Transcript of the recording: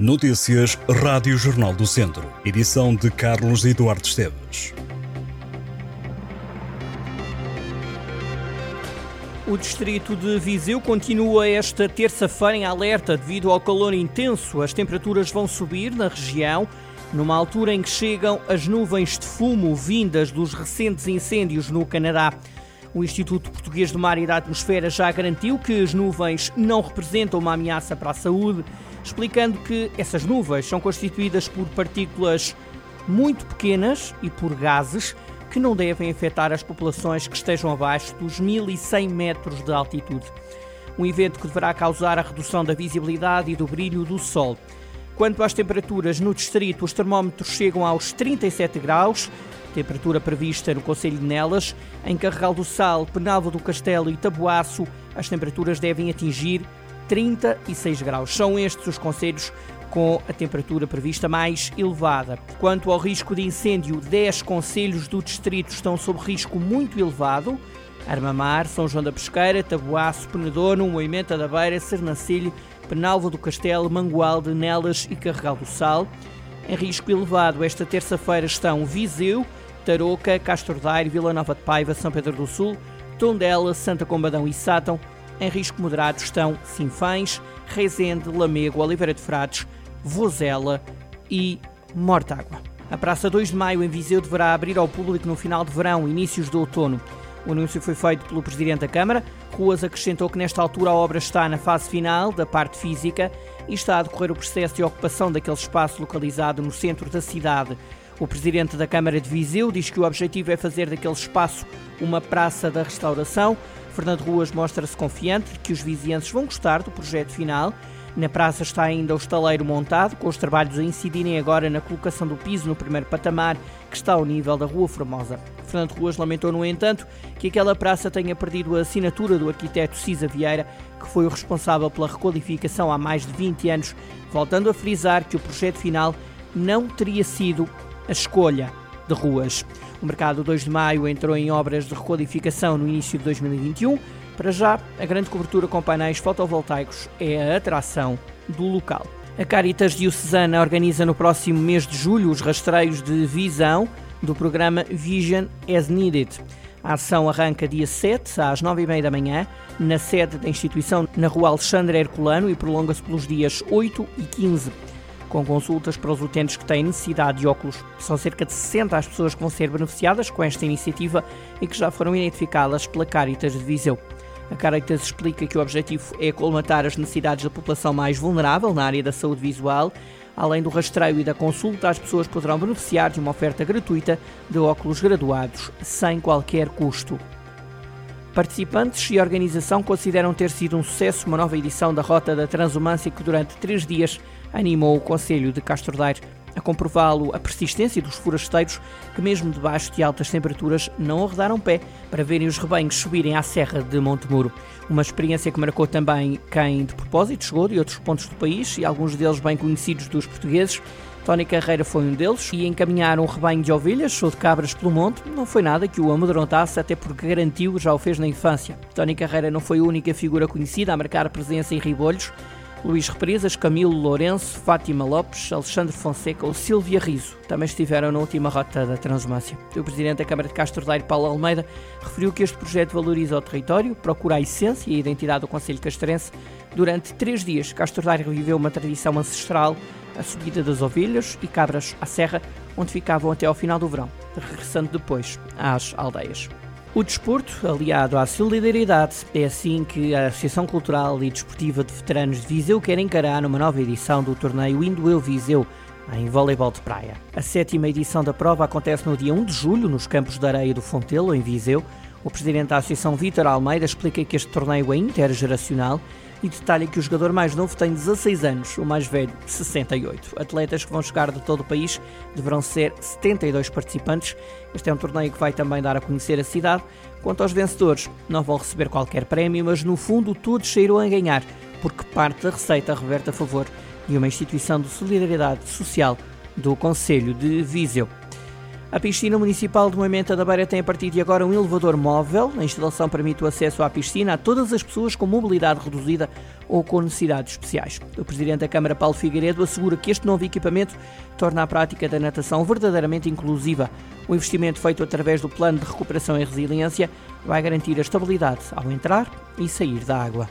Notícias Rádio Jornal do Centro. Edição de Carlos Eduardo Esteves. O distrito de Viseu continua esta terça-feira em alerta devido ao calor intenso. As temperaturas vão subir na região, numa altura em que chegam as nuvens de fumo vindas dos recentes incêndios no Canadá. O Instituto Português do Mar e da Atmosfera já garantiu que as nuvens não representam uma ameaça para a saúde explicando que essas nuvens são constituídas por partículas muito pequenas e por gases que não devem afetar as populações que estejam abaixo dos 1100 metros de altitude. Um evento que deverá causar a redução da visibilidade e do brilho do sol. Quanto às temperaturas no distrito, os termómetros chegam aos 37 graus, temperatura prevista no Conselho de Nelas. Em Carregal do Sal, Penalva do Castelo e Taboaço, as temperaturas devem atingir 36 graus. São estes os conselhos com a temperatura prevista mais elevada. Quanto ao risco de incêndio, 10 conselhos do distrito estão sob risco muito elevado. Armamar, São João da Pesqueira, Taboaço, Penedono, Moimenta da Beira, Sernancelho, Penalva do Castelo, Mangualde, Nelas e Carregal do Sal. Em risco elevado, esta terça-feira estão Viseu, Tarouca, Castro Daire, Vila Nova de Paiva, São Pedro do Sul, Tondela, Santa Combadão e Sátão. Em risco moderado estão Sinfãs, Rezende, Lamego, Oliveira de Frades, Vozela e Mortágua. A Praça 2 de Maio em Viseu deverá abrir ao público no final de verão, inícios de outono. O anúncio foi feito pelo Presidente da Câmara. Ruas acrescentou que nesta altura a obra está na fase final da parte física e está a decorrer o processo de ocupação daquele espaço localizado no centro da cidade. O Presidente da Câmara de Viseu diz que o objetivo é fazer daquele espaço uma praça da restauração. Fernando Ruas mostra-se confiante de que os vizienses vão gostar do projeto final. Na praça está ainda o estaleiro montado, com os trabalhos a incidirem agora na colocação do piso no primeiro patamar, que está ao nível da Rua Formosa. Fernando Ruas lamentou, no entanto, que aquela praça tenha perdido a assinatura do arquiteto Cisa Vieira, que foi o responsável pela requalificação há mais de 20 anos, voltando a frisar que o projeto final não teria sido a escolha de ruas. O mercado 2 de maio entrou em obras de requalificação no início de 2021. Para já, a grande cobertura com painéis fotovoltaicos é a atração do local. A Caritas Diocesana organiza no próximo mês de julho os rastreios de visão do programa Vision as Needed. A ação arranca dia 7 às 9h30 da manhã, na sede da instituição na rua Alexandre Herculano e prolonga-se pelos dias 8 e 15 com consultas para os utentes que têm necessidade de óculos. São cerca de 60 as pessoas que vão ser beneficiadas com esta iniciativa e que já foram identificadas pela Caritas de Viseu. A Caritas explica que o objetivo é colmatar as necessidades da população mais vulnerável na área da saúde visual. Além do rastreio e da consulta, as pessoas poderão beneficiar de uma oferta gratuita de óculos graduados, sem qualquer custo. Participantes e organização consideram ter sido um sucesso uma nova edição da Rota da Transumância que durante três dias animou o Conselho de Castro Daire a comprová-lo a persistência dos forasteiros que, mesmo debaixo de altas temperaturas, não arredaram pé para verem os rebanhos subirem à Serra de Montemuro. Uma experiência que marcou também quem de propósito chegou de outros pontos do país e alguns deles bem conhecidos dos portugueses. Tony Carreira foi um deles e encaminhar um rebanho de ovelhas ou de cabras pelo monte não foi nada que o amedrontasse, até porque garantiu já o fez na infância. Tony Carreira não foi a única figura conhecida a marcar presença em Ribolhos. Luís Represas, Camilo Lourenço, Fátima Lopes, Alexandre Fonseca ou Silvia Riso também estiveram na última rota da Transumância. O Presidente da Câmara de Castro Daire, Paulo Almeida, referiu que este projeto valoriza o território, procura a essência e a identidade do Conselho Castrense. Durante três dias, Castro Daire reviveu uma tradição ancestral, a subida das ovelhas e cabras à serra, onde ficavam até ao final do verão, regressando depois às aldeias. O desporto, aliado à solidariedade, é assim que a Associação Cultural e Desportiva de Veteranos de Viseu quer encarar uma nova edição do torneio Indo Eu Viseu, em voleibol de praia. A sétima edição da prova acontece no dia 1 de julho, nos campos de areia do Fontelo, em Viseu. O presidente da Associação, Vítor Almeida, explica que este torneio é intergeracional e detalha que o jogador mais novo tem 16 anos, o mais velho 68. Atletas que vão chegar de todo o país deverão ser 72 participantes. Este é um torneio que vai também dar a conhecer a cidade. Quanto aos vencedores, não vão receber qualquer prémio, mas no fundo todos saíram a ganhar, porque parte da receita reverte a favor de uma instituição de solidariedade social do Conselho de Viseu. A piscina municipal de Moimenta da Beira tem a partir de agora um elevador móvel. A instalação permite o acesso à piscina a todas as pessoas com mobilidade reduzida ou com necessidades especiais. O presidente da Câmara, Paulo Figueiredo, assegura que este novo equipamento torna a prática da natação verdadeiramente inclusiva. O investimento feito através do Plano de Recuperação e Resiliência vai garantir a estabilidade ao entrar e sair da água.